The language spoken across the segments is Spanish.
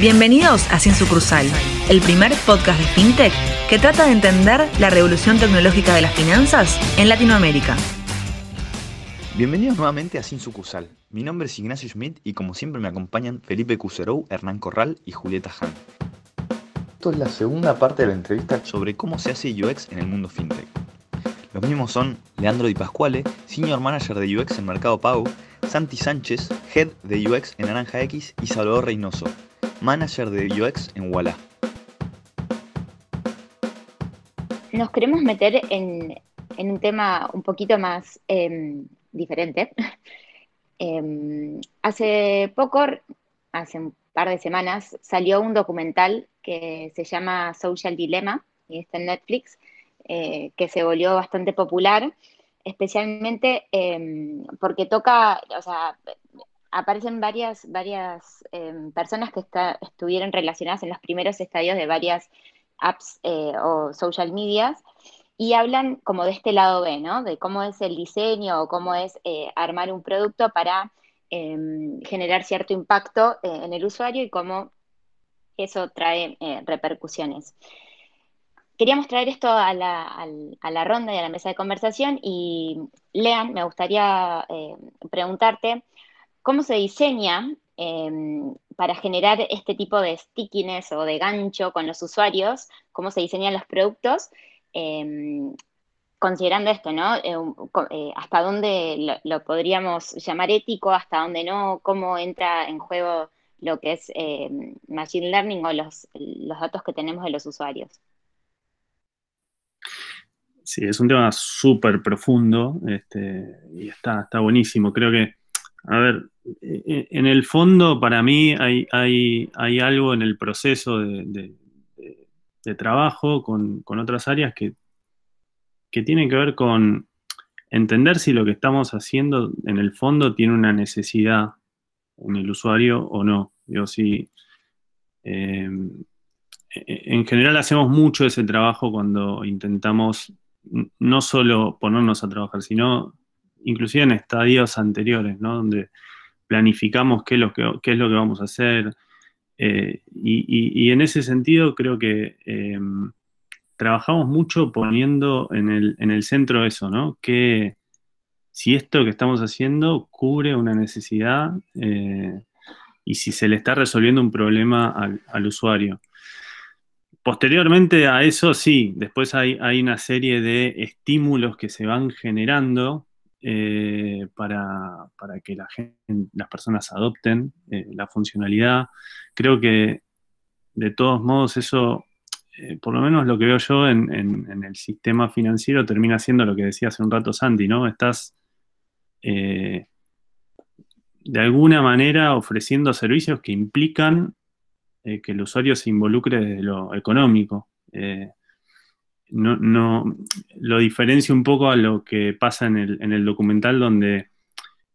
Bienvenidos a Sin Sucursal, el primer podcast de FinTech que trata de entender la revolución tecnológica de las finanzas en Latinoamérica. Bienvenidos nuevamente a Sin Sucursal. Mi nombre es Ignacio Schmidt y como siempre me acompañan Felipe Cuserou, Hernán Corral y Julieta Han. Esto es la segunda parte de la entrevista sobre cómo se hace UX en el mundo FinTech. Los mismos son Leandro Di Pasquale, Senior Manager de UX en Mercado Pago, Santi Sánchez, Head de UX en Naranja X y Salvador Reynoso, Manager de UX en Walla. Nos queremos meter en, un tema un poquito más em, diferente. Em, hace poco, hace un par de semanas, salió un documental que se llama Social Dilemma, y está en Netflix, eh, que se volvió bastante popular, especialmente em, porque toca, o sea, aparecen varias, varias em, personas que estuvieron relacionadas en los primeros estadios de varias apps eh, o social medias y hablan como de este lado B, ¿no? De cómo es el diseño o cómo es eh, armar un producto para em, generar cierto impacto eh, en el usuario y cómo eso trae repercusiones. Queríamos traer esto a la, ronda y a la mesa de conversación y, Lean, me gustaría preguntarte, cómo se diseña em, para generar este tipo de stickiness o de gancho con los usuarios, cómo se diseñan los productos, em, considerando esto, ¿no? Eh, eh, hasta dónde lo, podríamos llamar ético, hasta dónde no, cómo entra en juego lo que es em, Machine Learning o los, datos que tenemos de los usuarios. Sí, es un tema súper profundo este, y está, está buenísimo. Creo que, a ver, en el fondo, para mí, hay, hay, algo en el proceso de, trabajo con, otras áreas que, que tiene que ver con entender si lo que estamos haciendo en el fondo tiene una necesidad en el usuario o no. Digo, si, eh, en general hacemos mucho ese trabajo cuando intentamos no solo ponernos a trabajar, sino inclusive en estadios anteriores, ¿no? Donde planificamos qué es lo que, es lo que vamos a hacer. Eh, y, en ese sentido creo que em, trabajamos mucho poniendo en el, centro eso, ¿no? Que si esto que estamos haciendo cubre una necesidad eh, y si se le está resolviendo un problema al, usuario. Posteriormente a eso, sí, después hay, una serie de estímulos que se van generando eh, para, que la las personas adopten eh, la funcionalidad. Creo que de todos modos eso, eh, por lo menos lo que veo yo en, el sistema financiero, termina siendo lo que decía hace un rato Sandy, ¿no? Estás de alguna manera ofreciendo servicios que implican que el usuario se involucre desde lo económico no, no, lo diferencio un poco a lo que pasa en el, documental donde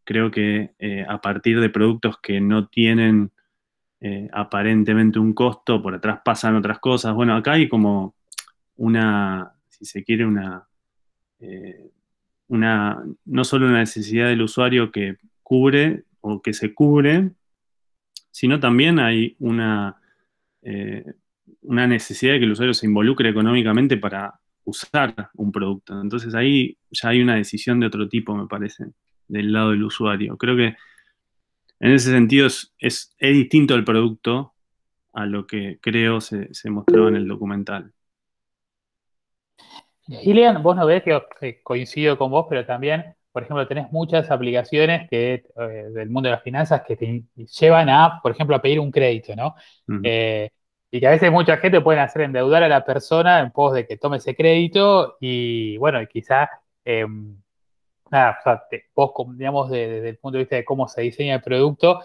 creo que eh, a partir de productos que no tienen eh, aparentemente un costo, por atrás pasan otras cosas. Bueno, acá hay como una, si se quiere, una, eh, una, no solo una necesidad del usuario que cubre o que se cubre, sino también hay una, una necesidad de que el usuario se involucre económicamente para usar un producto. Entonces ahí ya hay una decisión de otro tipo, me parece, del lado del usuario. Creo que en ese sentido es, distinto el producto a lo que creo se, mostró en el documental. Gillian, vos no ves que coincido con vos, pero también, por ejemplo, tenés muchas aplicaciones que, eh, del mundo de las finanzas que te llevan a, por ejemplo, a pedir un crédito, ¿no? Y que a veces mucha gente puede hacer endeudar a la persona en pos de que tome ese crédito y bueno, quizá, em, nada, o vos, digamos, desde el punto de vista de cómo se diseña el producto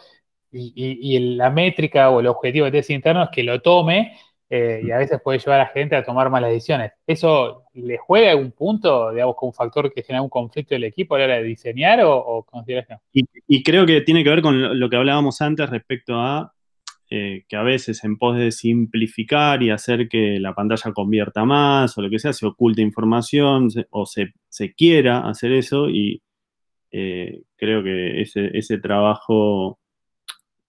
y, la métrica o el objetivo de ese interno es que lo tome eh, y a veces puede llevar a la gente a tomar malas decisiones. ¿Eso le juega algún punto, digamos, como un factor que genera un conflicto del equipo a la hora de diseñar o, o consideras no? y creo que tiene que ver con lo que hablábamos antes respecto a eh, que a veces en pos de simplificar y hacer que la pantalla convierta más o lo que sea, se oculta información o se, quiera hacer eso y eh, creo que ese, trabajo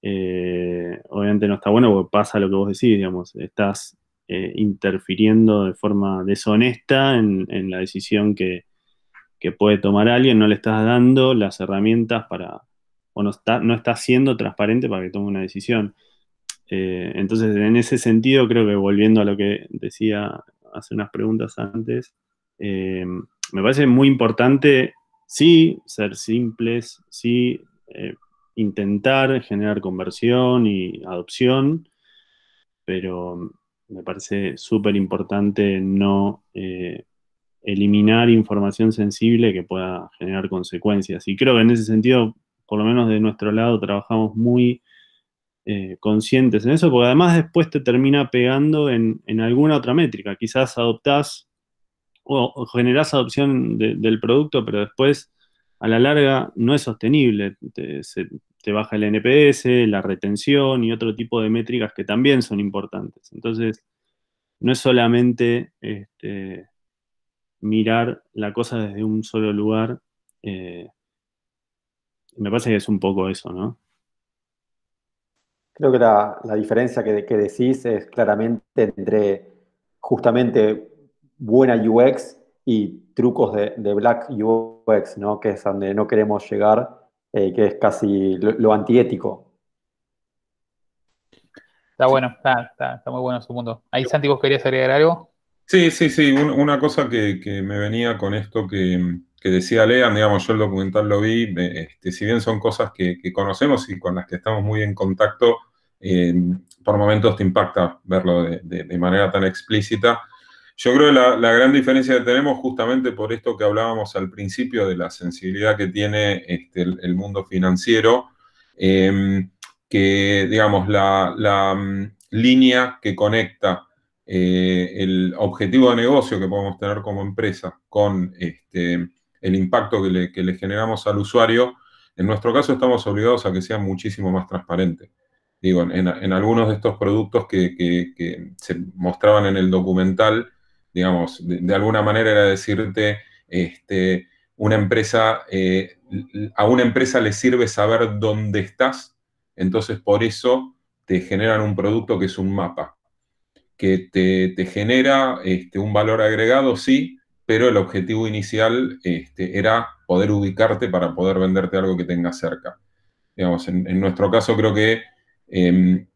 eh, obviamente no está bueno porque pasa lo que vos decís, digamos, estás interfiriendo de forma deshonesta en, la decisión que, puede tomar alguien, no le estás dando las herramientas para, o no está, no está siendo transparente para que tome una decisión. Eh, entonces, en ese sentido, creo que volviendo a lo que decía hace unas preguntas antes, me parece muy importante, sí, ser simples, sí, intentar generar conversión y adopción, pero me parece súper importante no eh, eliminar información sensible que pueda generar consecuencias. Y creo que en ese sentido, por lo menos de nuestro lado, trabajamos muy eh, conscientes en eso, porque además después te termina pegando en, alguna otra métrica. Quizás adoptás o, generás adopción del producto, pero después a la larga no es sostenible te baja el NPS, la retención y otro tipo de métricas que también son importantes. Entonces, no es solamente este, mirar la cosa desde un solo lugar. Eh, me parece que es un poco eso, ¿no? Creo que la, diferencia que, decís es claramente entre justamente buena UX y trucos de, de black UX, ¿no? Que es donde no queremos llegar eh, que es casi lo, antiético. Está bueno, está, muy bueno su mundo. Ahí, Santi, ¿vos querías agregar algo? Sí, sí, sí. una cosa que, me venía con esto que, decía Lean, digamos, yo el documental lo vi, este, si bien son cosas que, conocemos y con las que estamos muy en contacto, eh, por momentos te impacta verlo de manera tan explícita. Yo creo que la, gran diferencia que tenemos justamente por esto que hablábamos al principio de la sensibilidad que tiene este, el, mundo financiero, em, que digamos la, mm, línea que conecta eh, el objetivo de negocio que podemos tener como empresa con este, el impacto que le, generamos al usuario, en nuestro caso estamos obligados a que sea muchísimo más transparente. Digo, en, algunos de estos productos que, se mostraban en el documental, digamos, de, alguna manera era decirte, este, una empresa, eh, a una empresa le sirve saber dónde estás, entonces por eso te generan un producto que es un mapa, que te, genera este, un valor agregado, sí, pero el objetivo inicial este, era poder ubicarte para poder venderte algo que tengas cerca. Digamos, en, nuestro caso creo que em,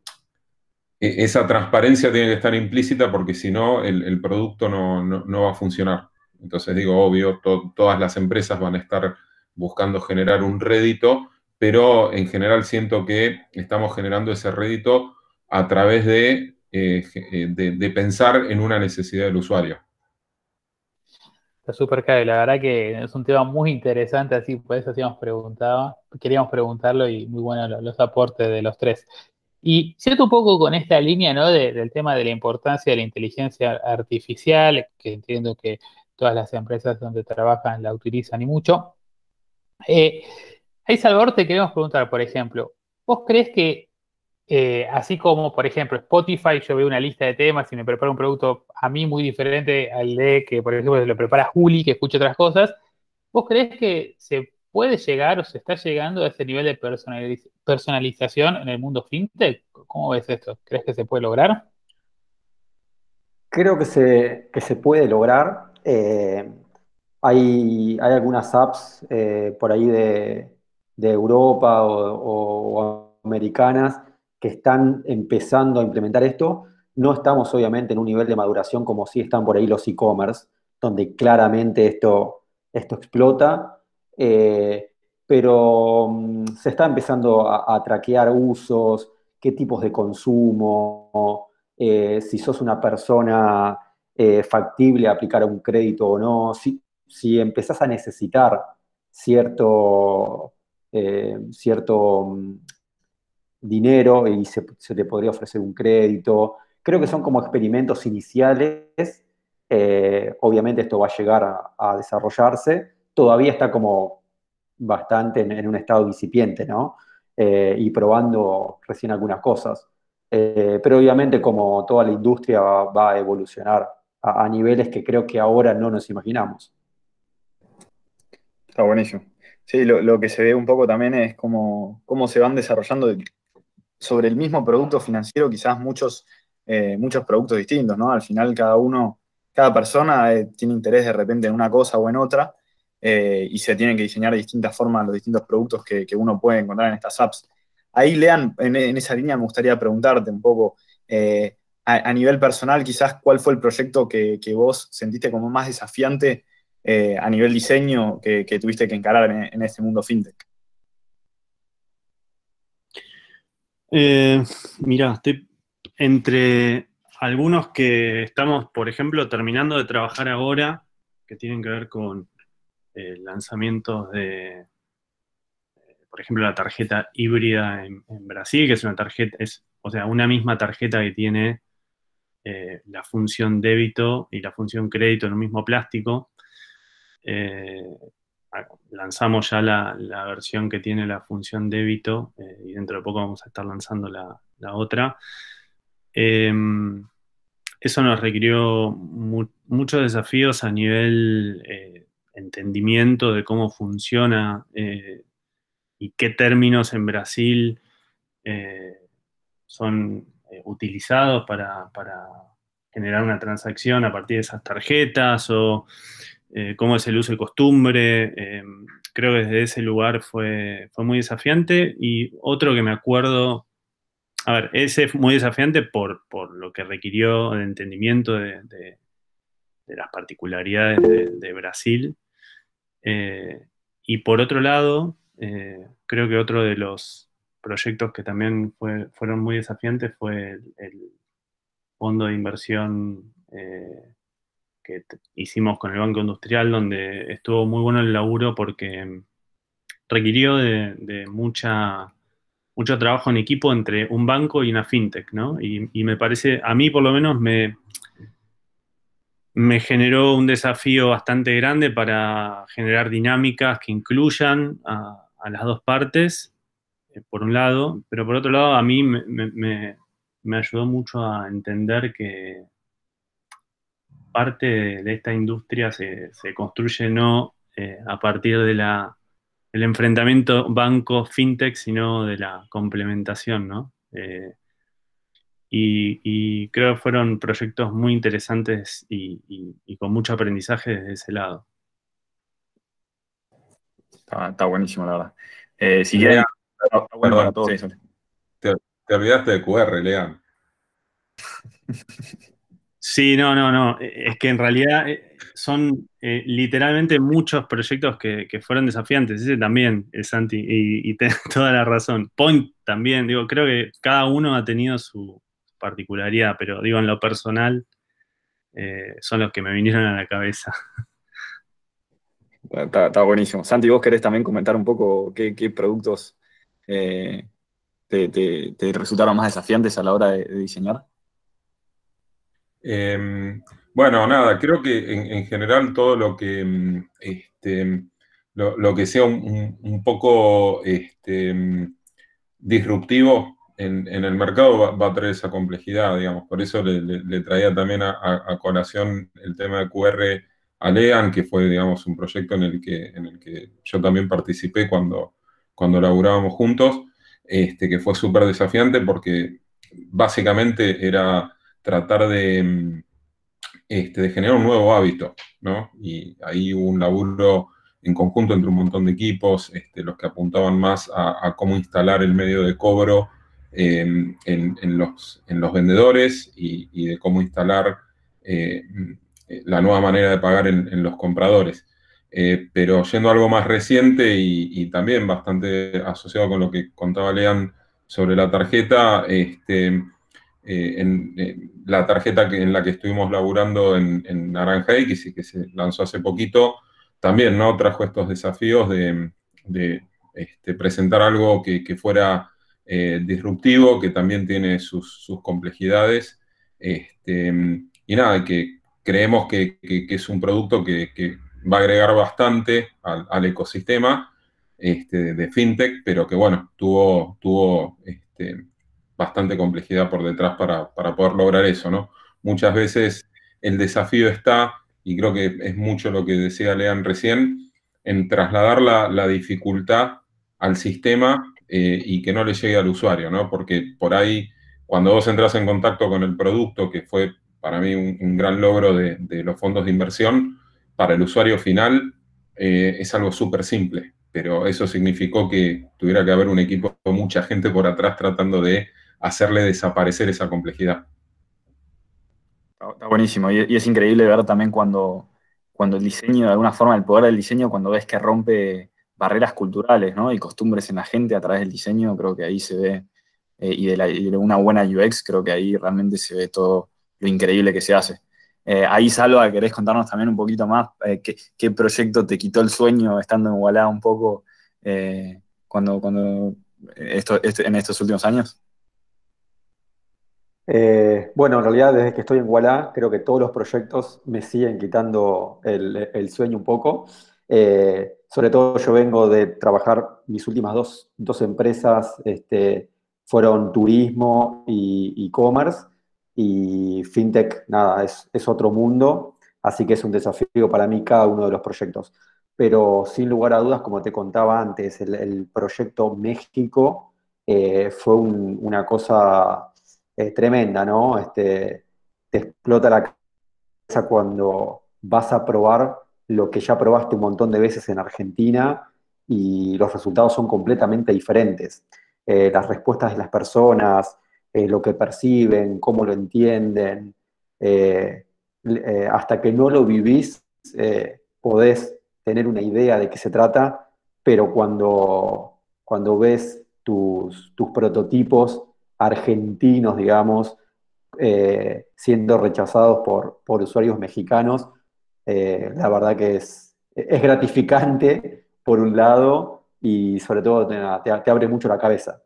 e, esa transparencia tiene que estar implícita porque si no, el, producto no, va a funcionar. Entonces digo, obvio, todas las empresas van a estar buscando generar un rédito, pero en general siento que estamos generando ese rédito a través de, eh, eh, de, pensar en una necesidad del usuario. Está súper claro, la verdad que es un tema muy interesante, así por eso queríamos preguntarlo y muy buenos los aportes de los tres. Y cierto un poco con esta línea ¿no? del tema de la importancia de la inteligencia artificial, que entiendo que todas las empresas donde trabajan la utilizan y mucho. Eh, Salvador, te queremos preguntar, por ejemplo, ¿vos crees que, eh, así como, por ejemplo, Spotify, yo veo una lista de temas y me preparo un producto a mí muy diferente al de que, por ejemplo, se lo prepara Juli, que escucha otras cosas, ¿vos crees que se puede llegar o se está llegando a ese nivel de personalización en el mundo fintech? ¿Cómo ves esto? ¿Crees que se puede lograr? Creo que se, se puede lograr. Eh, hay, hay, algunas apps eh, por ahí de, Europa o, americanas que están empezando a implementar esto. No estamos obviamente en un nivel de maduración como si están por ahí los e-commerce, donde claramente esto, esto explota eh, pero mm, se está empezando a, traquear usos, qué tipos de consumo, eh, si sos una persona eh, factible a aplicar un crédito o no, si, si empezás a necesitar cierto, cierto mm, dinero y se, te podría ofrecer un crédito. Creo que son como experimentos iniciales. obviamente esto va a llegar a desarrollarse, todavía está como bastante en, un estado incipiente, ¿no? Eh, y probando recién algunas cosas. Eh, pero obviamente como toda la industria va, a evolucionar a, niveles que creo que ahora no nos imaginamos. Está buenísimo. Sí, lo, que se ve un poco también es cómo, cómo se van desarrollando sobre el mismo producto financiero quizás muchos, eh, muchos productos distintos, ¿no? Al final cada uno, cada persona eh, tiene interés de repente en una cosa o en otra y se tienen que diseñar de distintas formas los distintos productos que, uno puede encontrar en estas apps. Ahí, Lean, en, esa línea me gustaría preguntarte un poco, a, nivel personal, quizás, ¿cuál fue el proyecto que, vos sentiste como más desafiante a nivel diseño que, tuviste que encarar en, en este mundo fintech? Eh, mira, estoy entre algunos que estamos, por ejemplo, terminando de trabajar ahora, que tienen que ver con eh, lanzamientos de, eh, por ejemplo, la tarjeta híbrida en, Brasil, que es una tarjeta, es, o sea, una misma tarjeta que tiene la función débito y la función crédito en un mismo plástico lanzamos ya la, versión que tiene la función débito eh, y dentro de poco vamos a estar lanzando la, otra. Em, eso nos requirió muchos desafíos a nivel eh, entendimiento de cómo funciona eh, y qué términos en Brasil son utilizados para, para generar una transacción a partir de esas tarjetas o eh, cómo es el uso y costumbre. Eh, creo que desde ese lugar fue, fue muy desafiante. Y otro que me acuerdo, a ver, ese fue muy desafiante por, lo que requirió de entendimiento de, las particularidades de, Brasil. Eh, y por otro lado, creo que otro de los proyectos que también fueron muy desafiantes fue el, fondo de inversión que hicimos con el Banco Industrial, donde estuvo muy bueno el laburo porque requirió de, mucha, mucho trabajo en equipo entre un banco y una fintech, ¿no? Y, me parece, a mí por lo menos me, me generó un desafío bastante grande para generar dinámicas que incluyan a, las dos partes, eh, por un lado, pero por otro lado a mí me ayudó mucho a entender que parte de, esta industria se, construye no eh, a partir de la, del enfrentamiento banco-fintech, sino de la complementación, ¿no? Eh, y, creo que fueron proyectos muy interesantes y, con mucho aprendizaje desde ese lado. Está, buenísimo, la verdad. Eh, si quieren... te, te, olvidaste de QR, Lean. Sí, no, no, no. E, es que en realidad eh, son eh, literalmente muchos proyectos que, fueron desafiantes. Ese también, es Santi, y, y tenés toda la razón. Point también, digo, creo que cada uno ha tenido su particularidad, pero digo, en lo personal, eh, son los que me vinieron a la cabeza. Está, buenísimo. Santi, ¿vos querés también comentar un poco qué, productos te, resultaron más desafiantes a la hora de diseñar? Em, bueno, nada, creo que en, general todo lo que, em, este, lo, que sea un, poco este, em, disruptivo en, el mercado va, a traer esa complejidad, digamos. Por eso le, traía también a, colación el tema de QR a Lean, que fue, digamos, un proyecto en el que, en el que yo también participé cuando, cuando laburábamos juntos, este, que fue súper desafiante porque básicamente era tratar de, este, de generar un nuevo hábito, ¿no? Y ahí hubo un laburo en conjunto entre un montón de equipos, este, los que apuntaban más a, cómo instalar el medio de cobro em, en, los, en, los, vendedores y, de cómo instalar eh, la nueva manera de pagar en, los compradores. Eh, pero yendo a algo más reciente y, y, también bastante asociado con lo que contaba Lean sobre la tarjeta, este, eh, en, eh, la tarjeta que, en la que estuvimos laburando en, Naranja X y que se lanzó hace poquito, también ¿no? trajo estos desafíos de, este, presentar algo que, fuera eh, disruptivo, que también tiene sus, complejidades. Este, y nada, que creemos que, es un producto que, va a agregar bastante al, ecosistema este, de fintech, pero que bueno, tuvo, tuvo bastante complejidad por detrás para, poder lograr eso, ¿no? Muchas veces el desafío está, y creo que es mucho lo que decía Lean recién, en trasladar la, dificultad al sistema y que no le llegue al usuario, ¿no? Porque por ahí, cuando vos entras en contacto con el producto, que fue para mí un, gran logro de, los fondos de inversión, para el usuario final es algo súper simple, pero eso significó que tuviera que haber un equipo mucha gente por atrás tratando de hacerle desaparecer esa complejidad. Está buenísimo. Y, es increíble ver también cuando, cuando el diseño, de alguna forma, el poder del diseño, cuando ves que rompe barreras culturales ¿no? y costumbres en la gente a través del diseño, creo que ahí se ve, eh, y, de una buena UX, creo que ahí realmente se ve todo lo increíble que se hace. Eh, ahí, Salva, ¿querés contarnos también un poquito más eh, qué, proyecto te quitó el sueño estando en Wallah un poco cuando, cuando esto, este, en estos últimos años? Eh, bueno, en realidad desde que estoy en Walla, creo que todos los proyectos me siguen quitando el, sueño un poco. Eh, sobre todo yo vengo de trabajar, mis últimas dos, empresas este, fueron turismo y e-commerce y fintech, nada, es, otro mundo, así que es un desafío para mí cada uno de los proyectos. Pero sin lugar a dudas, como te contaba antes, el, proyecto México eh, fue una cosa tremenda, ¿no? Este, te explota la cabeza cuando vas a probar lo que ya probaste un montón de veces en Argentina y los resultados son completamente diferentes. Eh, las respuestas de las personas, eh, lo que perciben, cómo lo entienden, eh, hasta que no lo vivís, podés tener una idea de qué se trata, pero cuando, cuando ves tus, tus prototipos argentinos, digamos, eh, siendo rechazados por, por usuarios mexicanos, eh, la verdad que es, es gratificante por un lado y sobre todo te, abre mucho la cabeza.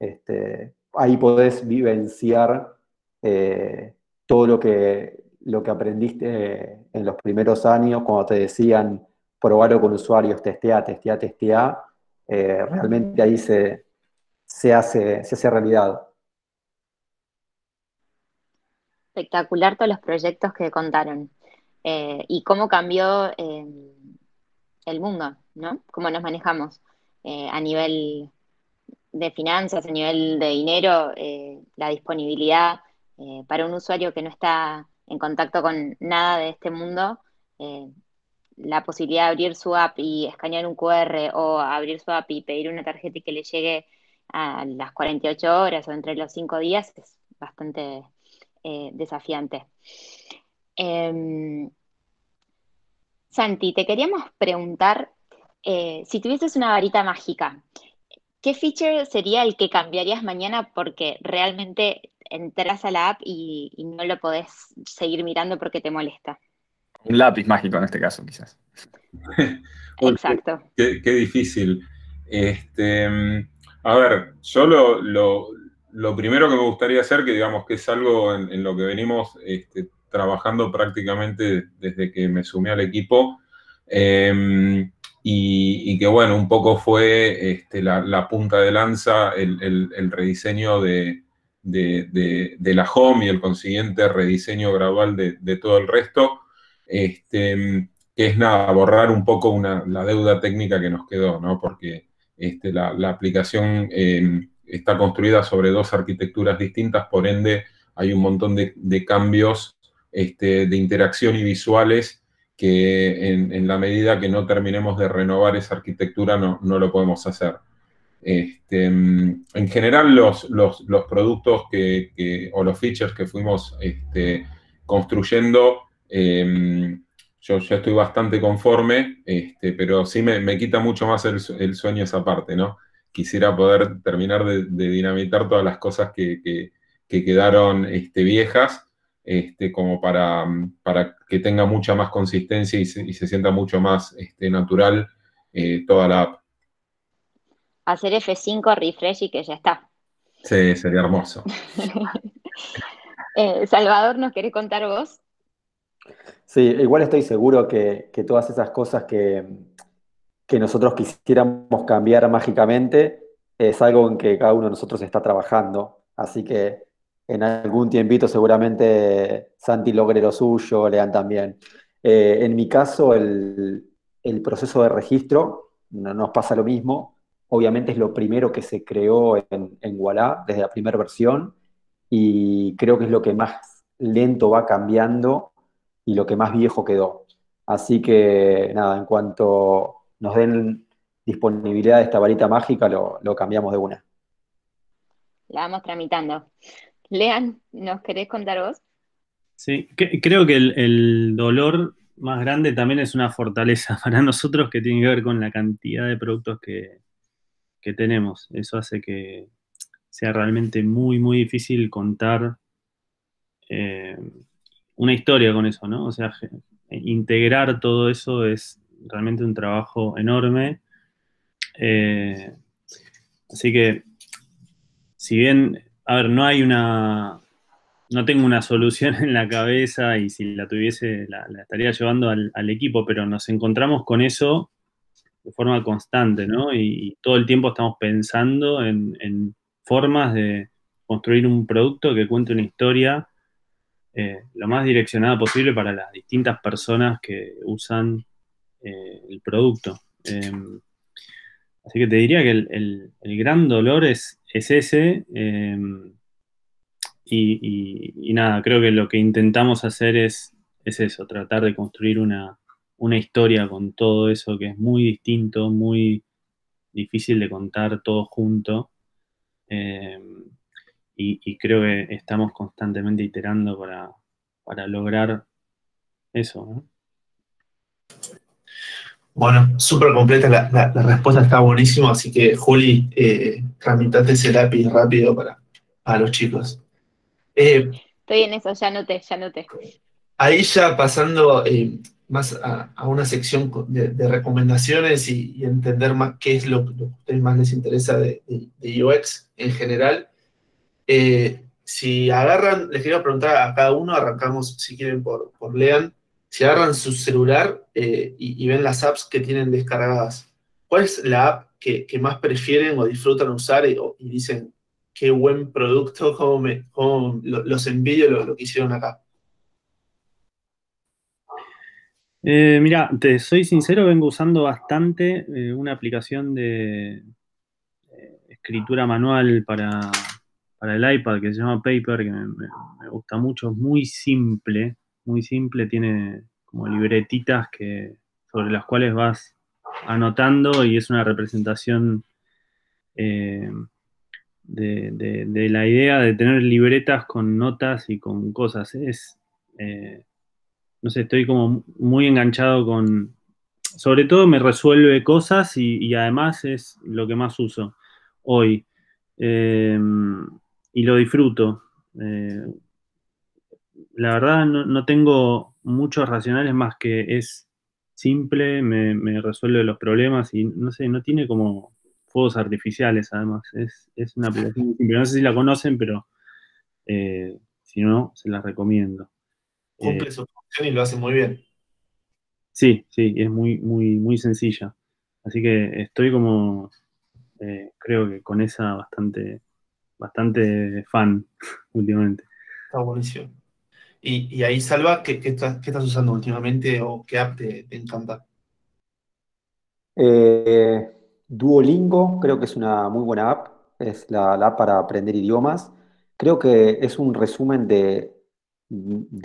Este, ahí podés vivenciar eh, todo lo que, lo que aprendiste en los primeros años cuando te decían probarlo con usuarios, testea, testea, testea. realmente ahí se, se, hace, se hace realidad espectacular todos los proyectos que contaron eh, y cómo cambió eh, el mundo, ¿no? Cómo nos manejamos eh, a nivel de finanzas, a nivel de dinero, la disponibilidad para un usuario que no está en contacto con nada de este mundo, la posibilidad de abrir su app y escanear un QR o abrir su app y pedir una tarjeta y que le llegue a las 48 horas o entre los 5 días es bastante eh, desafiante. Em, Santi, te queríamos preguntar, eh, si tuvieses una varita mágica, ¿qué feature sería el que cambiarías mañana porque realmente entras a la app y, no lo podés seguir mirando porque te molesta? Un lápiz mágico en este caso, quizás. Exacto. Qué, difícil. Este, a ver, yo lo, lo primero que me gustaría hacer, que digamos que es algo en, lo que venimos este, trabajando prácticamente desde que me sumé al equipo, em, y, que bueno, un poco fue este, la, punta de lanza, el, rediseño de, la home y el consiguiente rediseño gradual de, todo el resto, este, que es nada, borrar un poco la deuda técnica que nos quedó, ¿no? Porque este, la, aplicación em, está construida sobre dos arquitecturas distintas, por ende hay un montón de, cambios este, de interacción y visuales que en, la medida que no terminemos de renovar esa arquitectura no, lo podemos hacer. Este, en general los, productos que, o los features que fuimos construyendo, em, yo ya estoy bastante conforme, pero sí me, quita mucho más el, el, sueño esa parte, ¿no? quisiera poder terminar de, dinamitar todas las cosas que, quedaron este, viejas, este, como para, para, que tenga mucha más consistencia y se, sienta mucho más este, natural eh, toda la app. Hacer F5 refresh y que ya está. Sí, sería hermoso. Eh, Salvador, ¿nos querés contar vos? Sí, igual estoy seguro que todas esas cosas que, que nosotros quisiéramos cambiar mágicamente es algo en que cada uno de nosotros está trabajando. Así que en algún tiempito seguramente Santi logre lo suyo, Lean también. Eh, en mi caso, el, proceso de registro no nos pasa lo mismo. obviamente es lo primero que se creó en, en desde la primera versión y creo que es lo que más lento va cambiando y lo que más viejo quedó. Así que nada, en cuanto nos den disponibilidad de esta varita mágica, lo, cambiamos de una. La vamos tramitando. Lean, ¿nos querés contar vos? Sí, creo que el, dolor más grande también es una fortaleza para nosotros que tiene que ver con la cantidad de productos que, tenemos. Eso hace que sea realmente muy, muy difícil contar eh, una historia con eso, ¿no? O sea, integrar todo eso es realmente un trabajo enorme. Eh, así que, si bien, a ver, no hay una, no tengo una solución en la cabeza y si la tuviese la, estaría llevando al, equipo, pero nos encontramos con eso de forma constante, ¿no? Y, todo el tiempo estamos pensando en, formas de construir un producto que cuente una historia eh, lo más direccionada posible para las distintas personas que usan eh, el producto. Em, así que te diría que el, gran dolor es, ese. Em, y, nada, creo que lo que intentamos hacer es, eso, tratar de construir una, historia con todo eso que es muy distinto, muy difícil de contar todo junto. Em, y, creo que estamos constantemente iterando para, lograr eso. Bueno, súper completa la, respuesta, está buenísima, así que Juli, eh, tramitate ese lápiz rápido para, para los chicos. Eh, Estoy en eso, ya noté, ya noté. Ahí ya pasando eh, más a, una sección de, recomendaciones y, entender más qué es lo, que a ustedes más les interesa de, UX en general. Eh, si agarran, les quiero preguntar a cada uno, arrancamos si quieren por, por Lean, si agarran su celular y, ven las apps que tienen descargadas, ¿cuál es la app que, más prefieren o disfrutan usar y dicen, qué buen producto, cómo, los envidio lo, que hicieron acá. Eh, mira, te soy sincero, vengo usando bastante eh, una aplicación de eh, escritura manual para, el iPad que se llama Paper, que me, gusta mucho, es muy simple, muy simple, tiene como libretitas que, sobre las cuales vas anotando y es una representación de, la idea de tener libretas con notas y con cosas. Es, eh, no sé, estoy como muy enganchado con, sobre todo me resuelve cosas y, además es lo que más uso hoy. Eh, y lo disfruto. Eh, la verdad no, tengo muchos racionales más que es simple, me, me resuelve los problemas y no sé, no tiene como fuegos artificiales, además. Es, una aplicación muy simple. No sé si la conocen, pero eh, si no, se la recomiendo. Cumple eh, su función y lo hace muy bien. Sí, sí, es muy, muy, muy sencilla. Así que estoy como, eh, creo que con esa bastante, bastante fan últimamente. Está buenísimo. Y, ahí, Salva, ¿qué, estás, usando últimamente o qué app te, te encanta? Eh, Duolingo creo que es una muy buena app, es la, app para aprender idiomas. Creo que es un resumen de,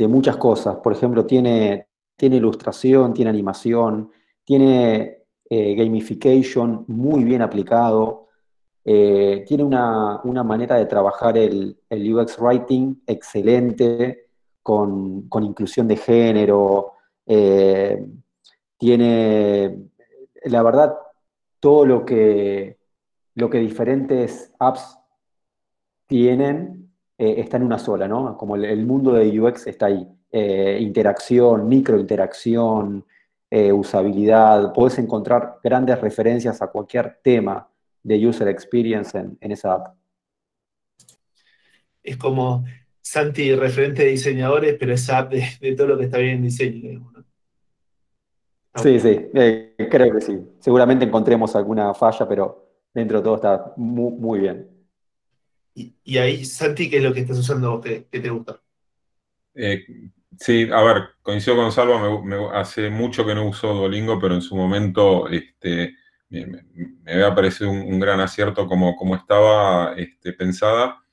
muchas cosas. Por ejemplo, tiene, tiene ilustración, tiene animación, tiene eh, gamification muy bien aplicado, eh, tiene una, manera de trabajar el, UX Writing excelente, con, inclusión de género. Eh, tiene, la verdad, todo lo que, lo que diferentes apps tienen eh, está en una sola, ¿no? Como el, mundo de UX está ahí. Interacción, microinteracción, usabilidad. Puedes encontrar grandes referencias a cualquier tema de user experience en, esa app. Es como Santi, referente de diseñadores, pero es app de, todo lo que está bien en diseño. Sí, sí, eh, creo que sí. Seguramente encontremos alguna falla, pero dentro de todo está muy, bien. Y, ahí, Santi, ¿qué es lo que estás usando que, te gusta? Eh, sí, a ver, coincido con Salva, hace mucho que no uso Duolingo, pero en su momento este, me, había parecido un, gran acierto como, como estaba este, pensada.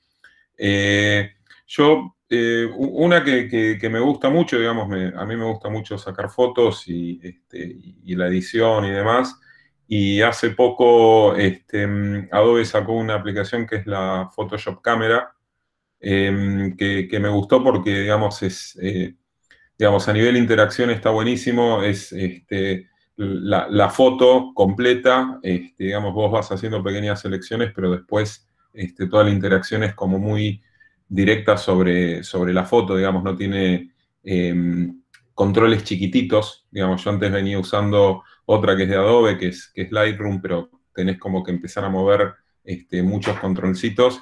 Eh, yo, eh, una que, me gusta mucho, digamos, a mí me gusta mucho sacar fotos y, este, y, la edición y demás. Y hace poco este, Adobe sacó una aplicación que es la Photoshop Camera, em, que, me gustó porque, digamos, es, eh, digamos, a nivel interacción está buenísimo, es este, la, foto completa, este, digamos, vos vas haciendo pequeñas selecciones, pero después este, toda la interacción es como muy directa sobre, sobre la foto, digamos, no tiene em, controles chiquititos, digamos, yo antes venía usando otra que es de Adobe, que es, que es Lightroom, pero tenés como que empezar a mover este, muchos controlcitos,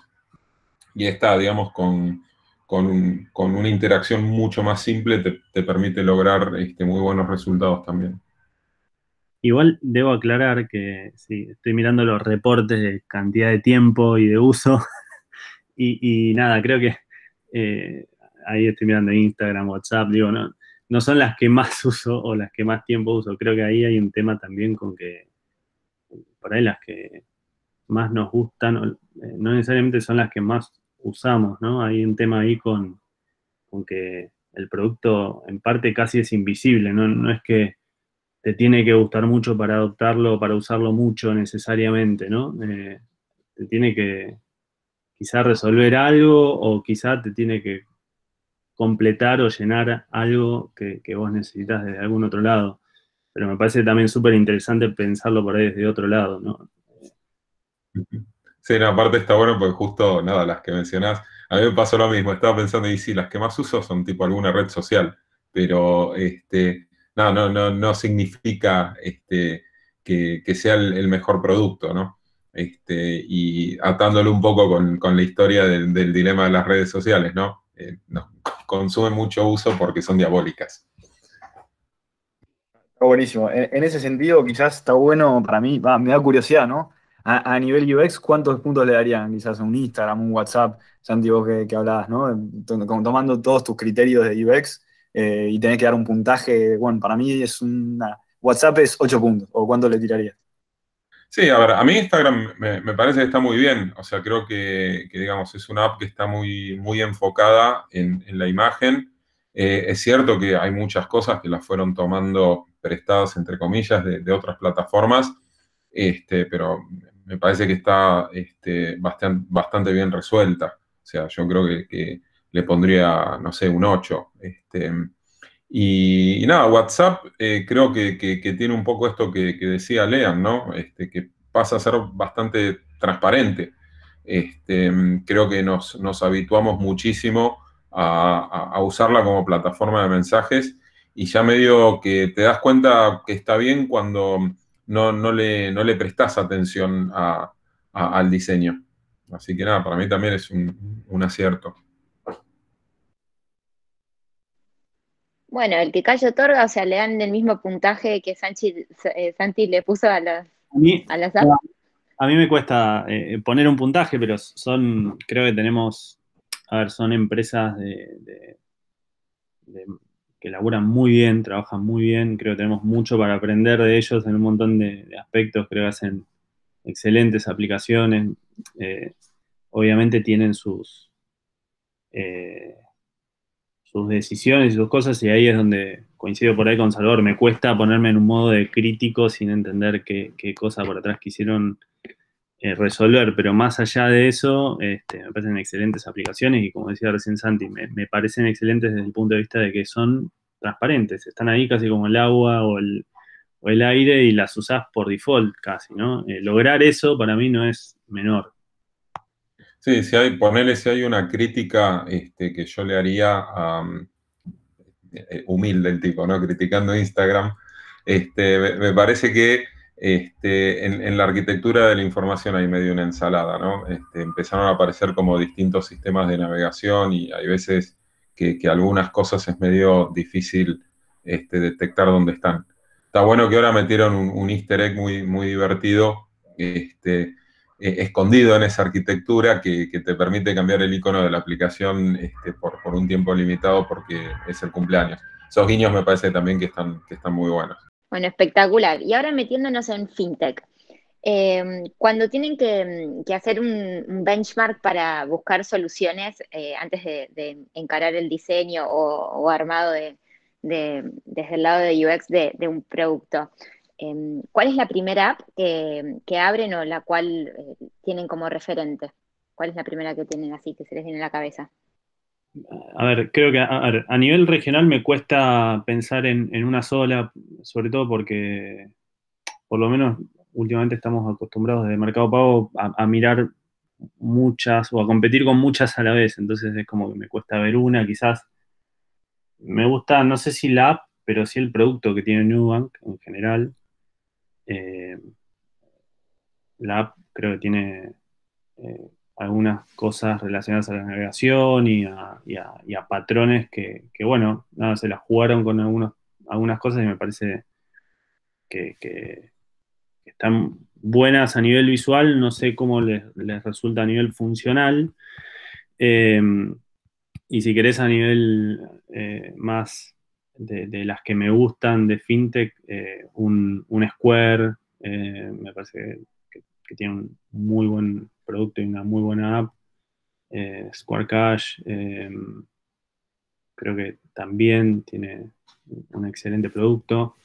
y esta, digamos, con, con, una interacción mucho más simple te, permite lograr este, muy buenos resultados también. Igual debo aclarar que sí, estoy mirando los reportes de cantidad de tiempo y de uso. y, nada, creo que eh, ahí estoy mirando Instagram, WhatsApp, digo, no, no son las que más uso o las que más tiempo uso. Creo que ahí hay un tema también con que por ahí las que más nos gustan, eh, no necesariamente son las que más usamos, ¿no? Hay un tema ahí con, con que el producto en parte casi es invisible, ¿no? No es que te tiene que gustar mucho para adoptarlo, para usarlo mucho necesariamente, ¿no? Eh, te tiene que quizá resolver algo o quizá te tiene que completar o llenar algo que, vos necesitas desde algún otro lado. Pero me parece también súper interesante pensarlo por ahí desde otro lado, ¿no? Sí, no, aparte está bueno porque justo, nada, las que mencionás, a mí me pasó lo mismo, estaba pensando y sí, las que más uso son tipo alguna red social, pero este, no, no, no, no significa este, que, sea el, mejor producto, ¿no? Este, y atándolo un poco con, la historia del, dilema de las redes sociales, ¿no? Eh, consumen mucho uso porque son diabólicas. Está buenísimo. En, ese sentido, quizás está bueno para mí, me da curiosidad, ¿no? A, nivel UX, ¿cuántos puntos le darían quizás un Instagram, un WhatsApp, Santi, vos que, que hablabas, ¿no? Tomando todos tus criterios de UX, eh, y tenés que dar un puntaje, bueno, para mí es una... WhatsApp es 8 puntos, ¿o cuánto le tirarías? Sí, a ver, a mí Instagram me, parece que está muy bien, o sea, creo que, digamos, es una app que está muy, muy enfocada en, la imagen. Eh, es cierto que hay muchas cosas que las fueron tomando prestadas, entre comillas, de, otras plataformas, este, pero me parece que está este, bastante, bastante bien resuelta. O sea, yo creo que le pondría, no sé, un 8. Este, y, nada, WhatsApp eh, creo que, tiene un poco esto que, decía Lean, ¿no? Este, que pasa a ser bastante transparente. Este, creo que nos, habituamos muchísimo a, usarla como plataforma de mensajes y ya medio que te das cuenta que está bien cuando no, le, no le prestas atención al diseño. Así que nada, para mí también es un acierto. Bueno, el que Cayo otorga, o sea, le dan el mismo puntaje que eh, Santi le puso a las, a mí, a A mí me cuesta eh, poner un puntaje, pero son, creo que tenemos, a ver, son empresas de, que laburan muy bien, trabajan muy bien, creo que tenemos mucho para aprender de ellos en un montón de, aspectos, creo que hacen excelentes aplicaciones, eh, obviamente tienen sus sus decisiones y sus cosas, y ahí es donde coincido por ahí con Salvador. Me cuesta ponerme en un modo de crítico sin entender qué, qué cosa por atrás quisieron eh, resolver, pero más allá de eso, este, me parecen excelentes aplicaciones y como decía recién Santi, me, parecen excelentes desde el punto de vista de que son transparentes, están ahí casi como el agua o el, o el aire y las usás por default casi, ¿no? Eh, lograr eso para mí no es menor. Sí, si hay, ponerle si hay una crítica este, que yo le haría eh, humilde el tipo, ¿no? Criticando Instagram. Este, me, parece que este, en, la arquitectura de la información hay medio una ensalada, ¿no? Empezaron a aparecer como distintos sistemas de navegación y hay veces que, algunas cosas es medio difícil detectar dónde están. Está bueno que ahora metieron un, un easter egg muy, muy divertido, este, eh, escondido en esa arquitectura que, te permite cambiar el icono de la aplicación este, por, un tiempo limitado porque es el cumpleaños. Esos guiños me parece también que están, muy buenos. Bueno, espectacular. Y ahora metiéndonos en FinTech. Em, cuando tienen que, hacer un, benchmark para buscar soluciones eh, antes de, encarar el diseño o, armado de, desde el lado de UX de, un producto, em, ¿cuál es la primera app que, abren o la cual eh, tienen como referente? ¿Cuál es la primera que tienen así que se les viene a la cabeza? A ver, creo que a, nivel regional me cuesta pensar en, una sola, sobre todo porque por lo menos últimamente estamos acostumbrados desde Mercado Pago a, mirar muchas o a competir con muchas a la vez, entonces es como que me cuesta ver una, quizás me gusta, no sé si la app, pero sí el producto que tiene Nubank en general. Eh, la app creo que tiene eh, algunas cosas relacionadas a la navegación y a, patrones que, bueno, nada, se las jugaron con algunos, algunas cosas y me parece que, están buenas a nivel visual, no sé cómo les, resulta a nivel funcional. Em, y si querés a nivel eh, más de, las que me gustan de FinTech, eh, un, Square, eh, me parece que, tiene un muy buen producto y una muy buena app. Square Cash, creo que también tiene un excelente producto.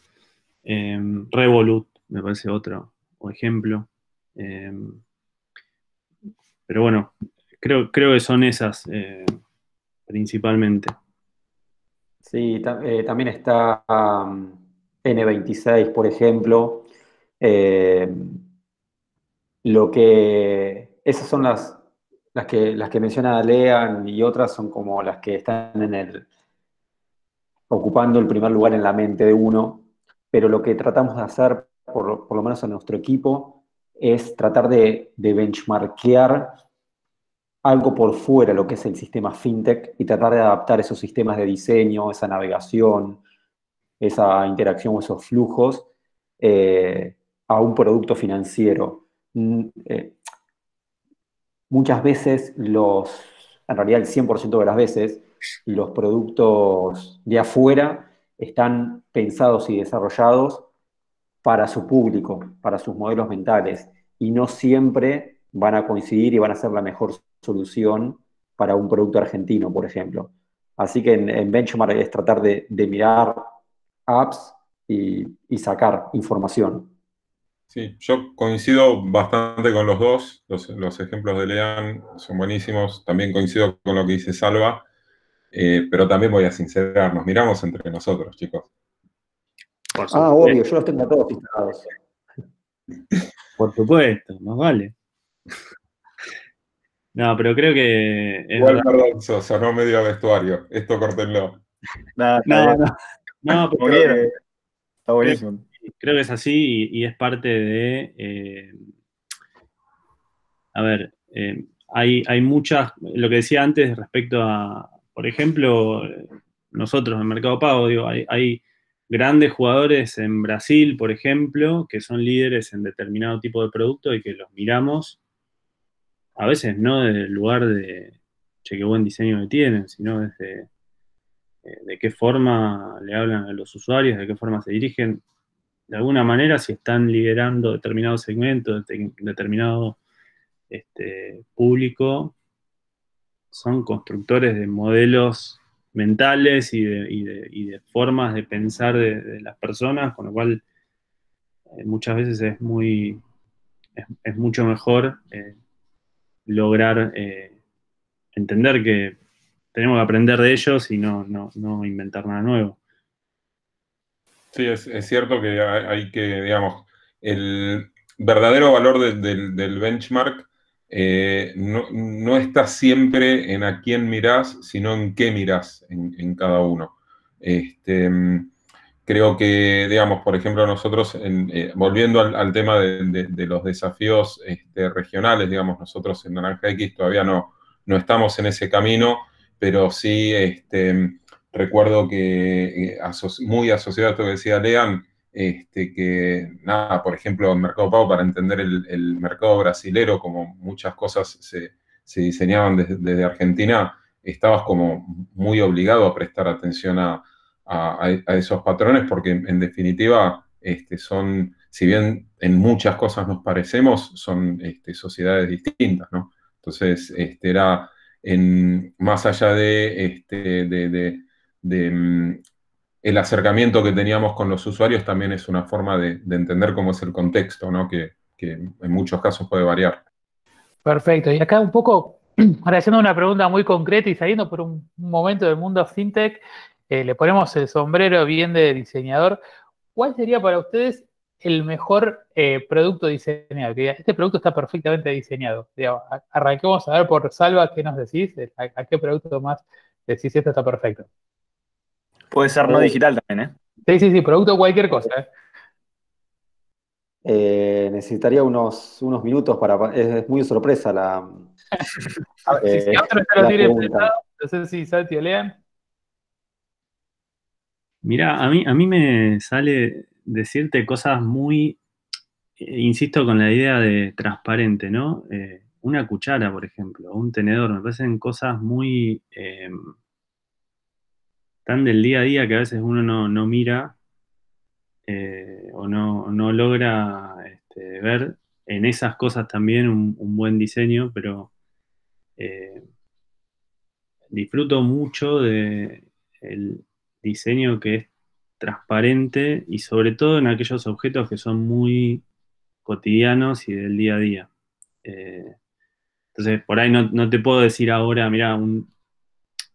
Revolut, me parece otro ejemplo. Em, pero bueno, creo, creo que son esas eh, principalmente. Sí, eh, también está um, N26, por ejemplo. Em, lo que. Esas son las, las, que, las que menciona Lean y otras son como las que están en el. ocupando el primer lugar en la mente de uno. Pero lo que tratamos de hacer por, lo menos en nuestro equipo, es tratar de, de benchmarkear algo por fuera, lo que es el sistema fintech, y tratar de adaptar esos sistemas de diseño, esa navegación, esa interacción o esos flujos eh, a un producto financiero. Mm, eh, muchas veces los, en realidad el 100% de las veces, los productos de afuera están pensados y desarrollados para su público, para sus modelos mentales, y no siempre van a coincidir y van a ser la mejor solución para un producto argentino, por ejemplo. Así que en, Benchmark es tratar de, mirar apps y, sacar información. Sí, yo coincido bastante con los dos. Los, ejemplos de Lean son buenísimos. También coincido con lo que dice Salva. Eh, pero también voy a sincerarnos. Miramos entre nosotros, chicos ah, obvio, yo los tengo todos instalados. Por supuesto, más vale. No, pero creo que. Igual, perdón, sonó medio vestuario. Esto cortenlo. no, no, no, pero está buenísimo. Creo, que es así y, es parte de. Eh, a ver, eh, hay, hay muchas. Lo que decía antes respecto a. Por ejemplo, nosotros en Mercado Pago, digo, hay, hay grandes jugadores en Brasil, por ejemplo, que son líderes en determinado tipo de producto y que los miramos, a veces no desde el lugar de, che, qué buen diseño que tienen, sino desde eh, de qué forma le hablan a los usuarios, de qué forma se dirigen. De alguna manera, si están liderando determinado segmento, determinado este, público, son constructores de modelos mentales y de, formas de pensar de, las personas, con lo cual eh, muchas veces es muy es, mucho mejor eh, lograr eh, entender que tenemos que aprender de ellos y no, inventar nada nuevo. Sí, es, cierto que hay, que, digamos, el verdadero valor del benchmark eh, no, está siempre en a quién mirás, sino en qué mirás en, cada uno. Este, creo que, digamos, por ejemplo, nosotros, eh, volviendo al, tema de, los desafíos este, regionales, digamos, nosotros en Naranja X todavía no, no estamos en ese camino, pero sí este, recuerdo que eh, muy asociado a esto que decía Lean, este, que, nada, por ejemplo, en Mercado Pago, para entender el, mercado brasilero, como muchas cosas se, diseñaban desde, Argentina, estabas como muy obligado a prestar atención a, esos patrones, porque en definitiva este, son, si bien en muchas cosas nos parecemos, son este, sociedades distintas, ¿no? Entonces, este, era en, más allá de, este, de, mm, el acercamiento que teníamos con los usuarios, también es una forma de, entender cómo es el contexto, ¿no? que, en muchos casos puede variar. Perfecto. Y acá un poco, ahora haciendo una pregunta muy concreta y saliendo por un, momento del mundo fintech, eh, le ponemos el sombrero bien de diseñador. ¿Cuál sería para ustedes el mejor eh, producto diseñado? Que este producto está perfectamente diseñado. arranquemos a ver por Salva, ¿qué nos decís? ¿A, qué producto más decís esto está perfecto? Puede ser no digital también, ¿eh? Sí, sí, sí, producto cualquier cosa. ¿eh? Eh, necesitaría unos, unos minutos para. Es, muy sorpresa la. si, si otro está lo tiene pensado, no sé si Santi o lean. Mirá, a mí, a mí me sale decirte cosas muy, eh, insisto con la idea de transparente, ¿no? Eh, una cuchara, por ejemplo, un tenedor, me parecen cosas muy em, tan del día a día que a veces uno no, mira eh, o no, logra este, ver en esas cosas también un, un buen diseño, pero disfruto mucho de el diseño que es transparente y sobre todo en aquellos objetos que son muy cotidianos y del día a día. Eh, entonces, por ahí no, te puedo decir ahora, mira, un,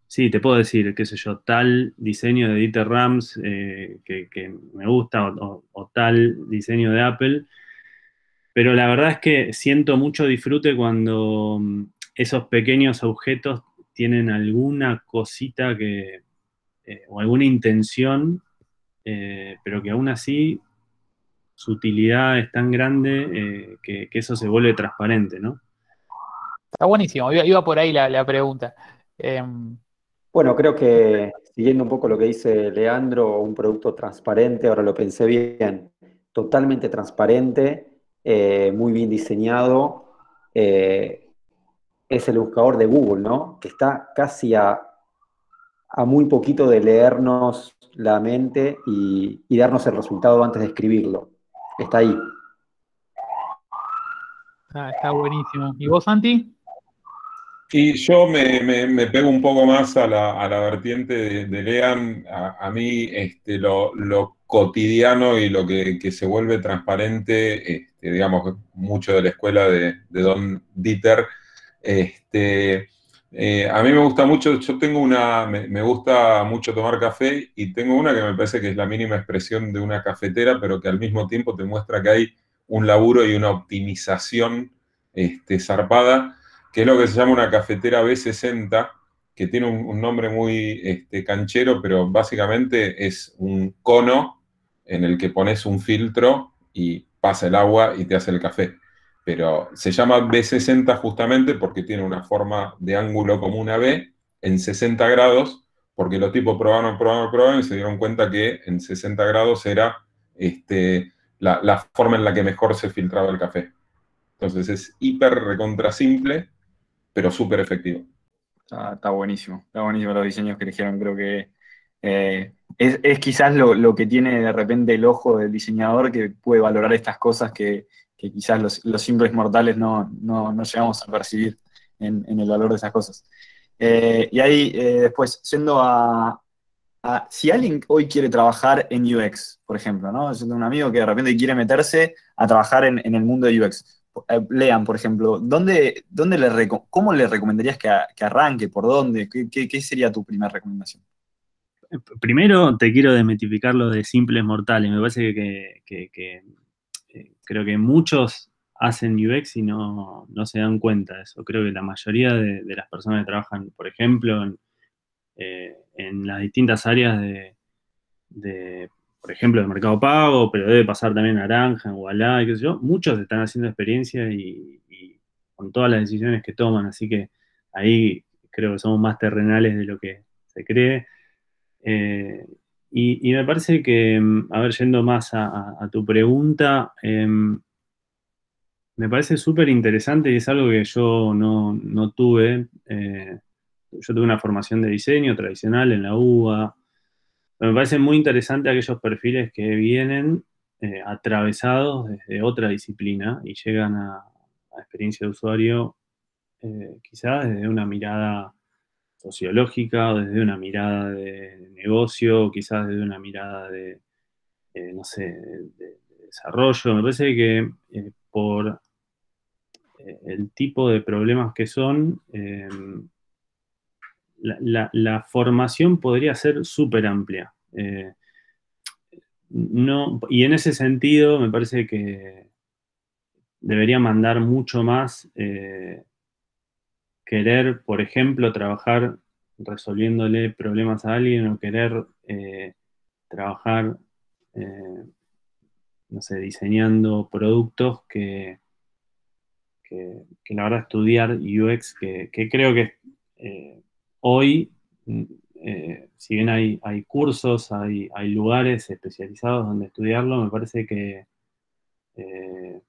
sí, te puedo decir, qué sé yo, tal diseño de Dieter Rams eh, que, me gusta o, tal diseño de Apple, pero la verdad es que siento mucho disfrute cuando mm, esos pequeños objetos tienen alguna cosita que, eh, o alguna intención eh, pero que aún así su utilidad es tan grande eh, que, eso se vuelve transparente, ¿no? Está buenísimo, iba, por ahí la, pregunta. Em, bueno, creo que siguiendo un poco lo que dice Leandro, un producto transparente, ahora lo pensé bien, totalmente transparente, eh, muy bien diseñado, es el buscador de Google, ¿no? Que está casi a a muy poquito de leernos la mente y, darnos el resultado antes de escribirlo. Está ahí. está buenísimo. ¿Y vos, Santi? Y yo me, pego un poco más a la, vertiente de, Lean. A, mí este, lo, cotidiano y lo que, se vuelve transparente, este, digamos, mucho de la escuela de, de Don Dieter, este, eh, a mí me gusta mucho, yo tengo una, me, gusta mucho tomar café y tengo una que me parece que es la mínima expresión de una cafetera, pero que al mismo tiempo te muestra que hay un laburo y una optimización este, zarpada, que es lo que se llama una cafetera B60, que tiene un, nombre muy este, canchero, pero básicamente es un cono en el que pones un filtro y pasa el agua y te hace el café pero se llama B60 justamente porque tiene una forma de ángulo como una B en 60 grados, porque los tipos probaron, probaron, probaron y se dieron cuenta que en 60 grados era este, la, forma en la que mejor se filtraba el café. Entonces es hiper recontra simple, pero súper efectivo. está buenísimo, está buenísimo los diseños que eligieron, creo que eh, es, quizás lo, lo, que tiene de repente el ojo del diseñador que puede valorar estas cosas que, que quizás los, simples mortales no, llegamos a percibir en, el valor de esas cosas. Eh, y ahí, eh, después, siendo a, Si alguien hoy quiere trabajar en UX, por ejemplo, ¿no? Yo un amigo que de repente quiere meterse a trabajar en, el mundo de UX. Eh, lean, por ejemplo, ¿dónde, dónde le ¿cómo le recomendarías que, arranque? ¿Por dónde? ¿Qué, sería tu primera recomendación? Primero te quiero desmitificar lo de simples mortales. Me parece que creo que muchos hacen UX y no, se dan cuenta de eso. Creo que la mayoría de, las personas que trabajan, por ejemplo, en, eh, las distintas áreas de, por ejemplo, de mercado pago, pero debe pasar también Naranja, en Walla, y qué sé yo, muchos están haciendo experiencia y, con todas las decisiones que toman, así que ahí creo que somos más terrenales de lo que se cree. Eh, y, me parece que, mm, a ver, yendo más a, tu pregunta, em, me parece súper interesante y es algo que yo no, tuve. Eh, yo tuve una formación de diseño tradicional en la UBA. Me parece muy interesante aquellos perfiles que vienen eh, atravesados desde otra disciplina y llegan a, experiencia de usuario eh, quizás desde una mirada sociológica o desde una mirada de negocio, quizás desde una mirada de, no sé, de, desarrollo. Me parece que por el tipo de problemas que son, la, formación podría ser súper amplia. Eh, no, y en ese sentido me parece que debería mandar mucho más eh, querer, por ejemplo, trabajar resolviéndole problemas a alguien o querer eh, trabajar, no sé, diseñando productos que, que, la verdad estudiar UX, que, creo que Hoy, mm, eh, si bien hay, cursos, hay, lugares especializados donde estudiarlo, me parece que eh,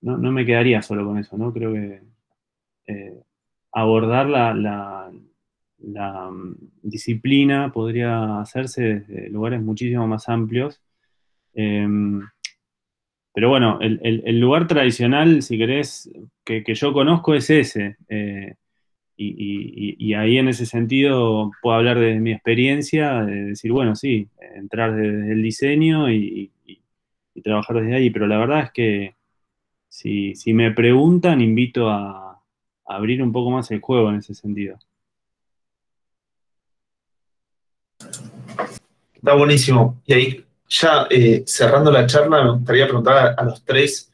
no, me quedaría solo con eso, ¿no? Creo que eh, abordar la, mm, disciplina podría hacerse desde lugares muchísimo más amplios. Em, pero bueno, el, lugar tradicional, si querés, que, que, yo conozco es ese. Y, ahí en ese sentido puedo hablar de mi experiencia, de decir, bueno, sí, entrar desde el diseño y, trabajar desde ahí, pero la verdad es que si, me preguntan, invito a, abrir un poco más el juego en ese sentido. Está buenísimo. Y ahí, ya eh, cerrando la charla, me gustaría preguntar a, los tres,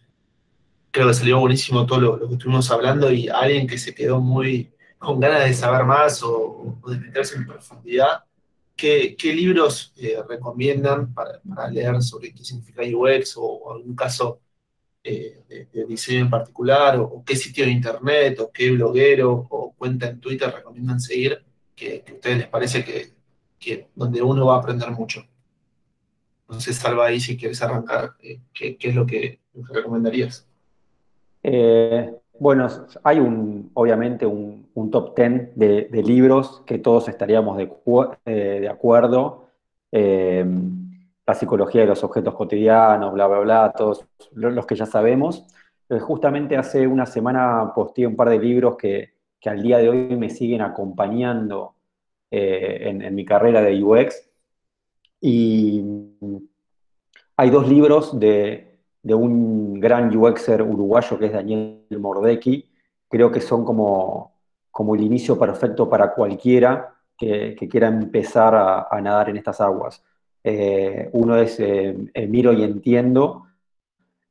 creo que salió buenísimo todo lo, que estuvimos hablando y alguien que se quedó muy con ganas de saber más o, de meterse en profundidad, ¿qué, libros eh, recomiendan para, leer sobre qué significa UX o, algún caso eh, de, diseño en particular o, qué sitio de internet o qué bloguero o cuenta en Twitter recomiendan seguir que, a ustedes les parece que, donde uno va a aprender mucho? Entonces, Salva ahí si quieres arrancar, eh, ¿qué, es lo que, recomendarías? Bueno, hay un, obviamente un, top 10 de, libros que todos estaríamos de, eh, acuerdo. Eh, la psicología de los objetos cotidianos, bla, bla, bla, todos los que ya sabemos. Eh, justamente hace una semana posteé un par de libros que, al día de hoy me siguen acompañando en, mi carrera de UX. Y hay dos libros de, de un gran UXer uruguayo que es Daniel Mordecki, creo que son como, como el inicio perfecto para cualquiera que, quiera empezar a, nadar en estas aguas. Eh, uno es eh, Miro y Entiendo,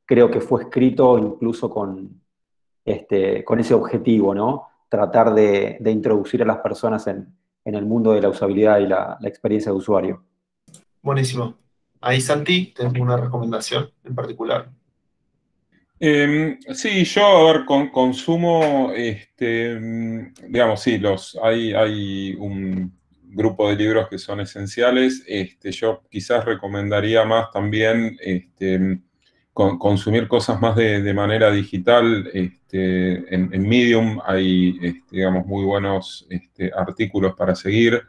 creo que fue escrito incluso con, este, con ese objetivo, ¿no? Tratar de, introducir a las personas en, el mundo de la usabilidad y la, la experiencia de usuario. Buenísimo. Ahí, Santi, tengo una recomendación en particular. Em, sí, yo, a ver, con, consumo, este, mm, digamos, sí, los, hay, hay un grupo de libros que son esenciales. Este, yo quizás recomendaría más también este, consumir cosas más de, manera digital. Este, en, Medium hay, digamos, muy buenos artículos para seguir.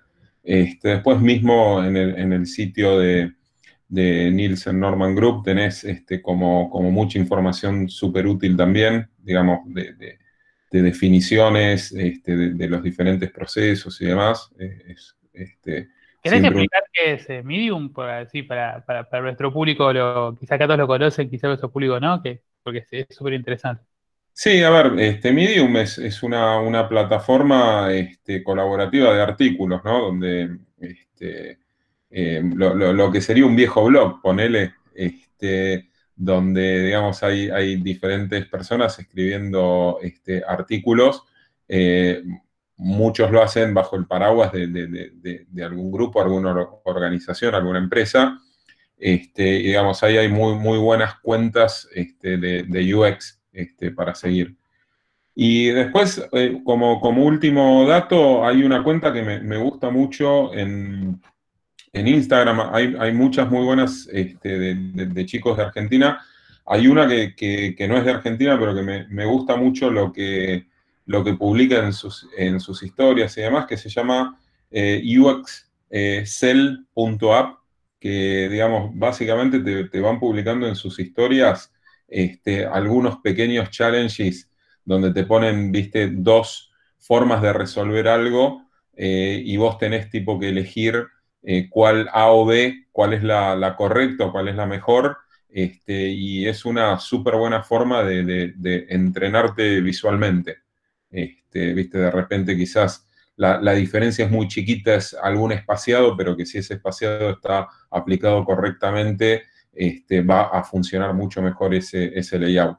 Después mismo en el sitio de Nielsen Norman Group tenés como mucha información súper útil también, digamos, de, definiciones este, de, los diferentes procesos y demás. Este, ¿Querés explicar qué es eh, Medium? Para, para, para, nuestro público, lo, quizá acá todos lo conocen, quizá nuestro público no, que, porque es súper interesante. Sí, a ver, este, Medium es, una, plataforma este, colaborativa de artículos, ¿no? Donde este, eh, lo, que sería un viejo blog, ponele, este, donde, digamos, hay, hay diferentes personas escribiendo este, artículos. Eh, muchos lo hacen bajo el paraguas de, algún grupo, alguna organización, alguna empresa. Este, y digamos, ahí hay muy, muy buenas cuentas este, de, UX este, para seguir. Y después, eh, como, como último dato, hay una cuenta que me, me gusta mucho en, en Instagram hay, muchas muy buenas este, de, chicos de Argentina. Hay una que, no es de Argentina, pero que me, gusta mucho lo que, lo que publica en sus, en sus historias y demás, que se llama eh, uxcell.app. que, digamos, básicamente te, van publicando en sus historias este, algunos pequeños challenges donde te ponen, viste, dos formas de resolver algo eh, y vos tenés tipo que elegir eh, cuál A o B, cuál es la, correcta cuál es la mejor. Este, y es una súper buena forma de, entrenarte visualmente. Este, viste, de repente quizás la, diferencia es muy chiquita, es algún espaciado, pero que si ese espaciado está aplicado correctamente, este, va a funcionar mucho mejor ese, ese layout.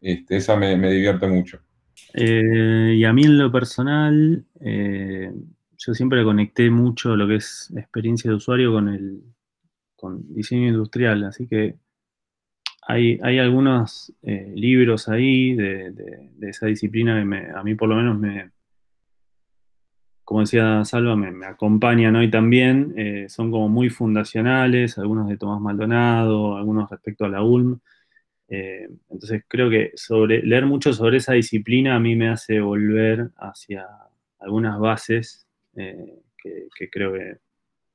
Este, esa me, divierte mucho. Eh, y a mí en lo personal, eh, yo siempre conecté mucho lo que es experiencia de usuario con el con diseño industrial, así que hay, algunos eh, libros ahí de, esa disciplina que a mí por lo menos me, como decía Salva, me, acompañan hoy también, eh, son como muy fundacionales, algunos de Tomás Maldonado, algunos respecto a la ULM. Eh, entonces creo que sobre, leer mucho sobre esa disciplina a mí me hace volver hacia algunas bases que, creo que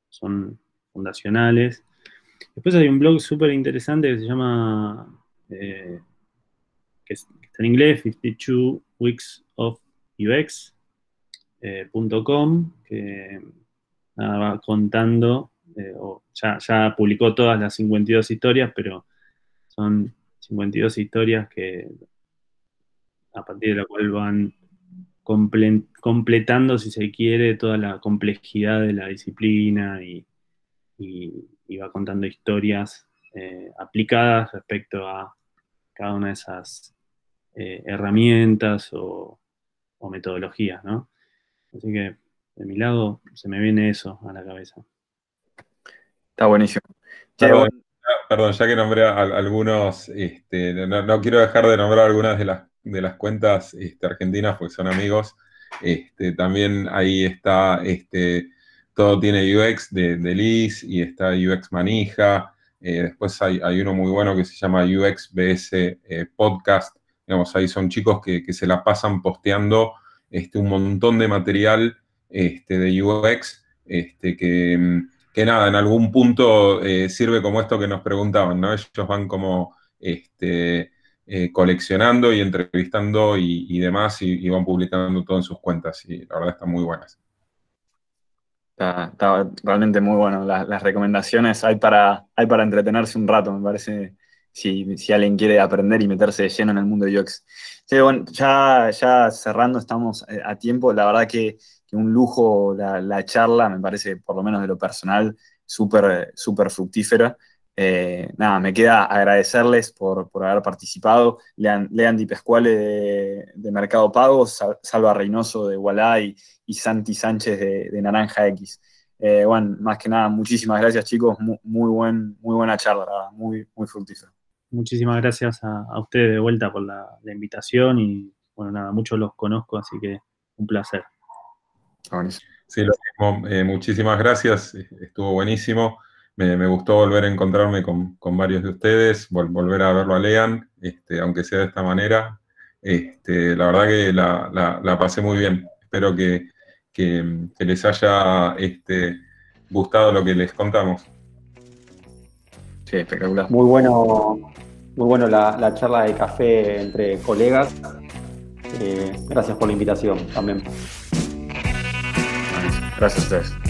son fundacionales. Después hay un blog súper interesante que se llama, eh, que, está en inglés, 52 Weeks of UX, eh, que va contando, eh, ya, publicó todas las 52 historias, pero son 52 historias que a partir de la cual van completando, si se quiere, toda la complejidad de la disciplina y, va contando historias eh, aplicadas respecto a cada una de esas eh, herramientas o, o metodologías, ¿no? Así que de mi lado se me viene eso a la cabeza. Está buenísimo. Perdón, ya que nombré a, algunos, este, no, quiero dejar de nombrar algunas de las, de las cuentas este, argentinas porque son amigos. Este, también ahí está este, Todo tiene UX de, Liz y está UX Manija. Eh, después hay, uno muy bueno que se llama UX BS eh, Podcast. Digamos, ahí son chicos que, que se la pasan posteando este, un montón de material este, de UX este, que, nada, en algún punto eh, sirve como esto que nos preguntaban, ¿no? Ellos van como este, eh, coleccionando y entrevistando y, demás y, van publicando todo en sus cuentas y la verdad están muy buenas. Está, realmente muy bueno. Las, recomendaciones hay para, hay para entretenerse un rato, me parece, si, si alguien quiere aprender y meterse de lleno en el mundo de UX. Sí, bueno, ya, ya cerrando, estamos eh, a tiempo. La verdad que, un lujo la, charla, me parece, por lo menos de lo personal, súper super fructífera. Eh, nada, me queda agradecerles por, haber participado. Lean, Lean Pescuale de, Mercado Pago, Salva Reynoso de Wallah y, Santi Sánchez de, Naranja X. Eh, bueno, más que nada, muchísimas gracias chicos, muy, buen, muy buena charla, muy, muy fructífera muchísimas gracias a, ustedes de vuelta por la, invitación y bueno, nada, muchos los conozco, así que un placer. Sí, lo mismo. Eh, muchísimas gracias, estuvo buenísimo. Me, gustó volver a encontrarme con, varios de ustedes, volver a verlo a Lean, este, aunque sea de esta manera. Este, la verdad que la, pasé muy bien. Espero que, les haya este, gustado lo que les contamos. Sí, espectacular. Muy bueno, muy bueno la, charla de café entre colegas. Eh, gracias por la invitación también. Gracias a ustedes.